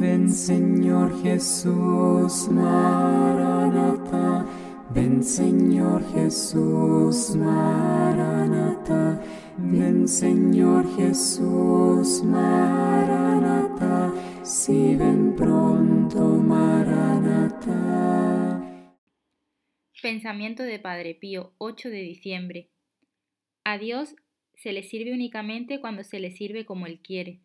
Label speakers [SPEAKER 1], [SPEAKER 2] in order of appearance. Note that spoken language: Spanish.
[SPEAKER 1] Ven Señor Jesús, Maranata. Ven Señor Jesús, Maranata. Ven Señor Jesús, Maranata. Si ven pronto, Maranata.
[SPEAKER 2] Pensamiento de Padre Pío, 8 de diciembre. A Dios se le sirve únicamente cuando se le sirve como Él quiere.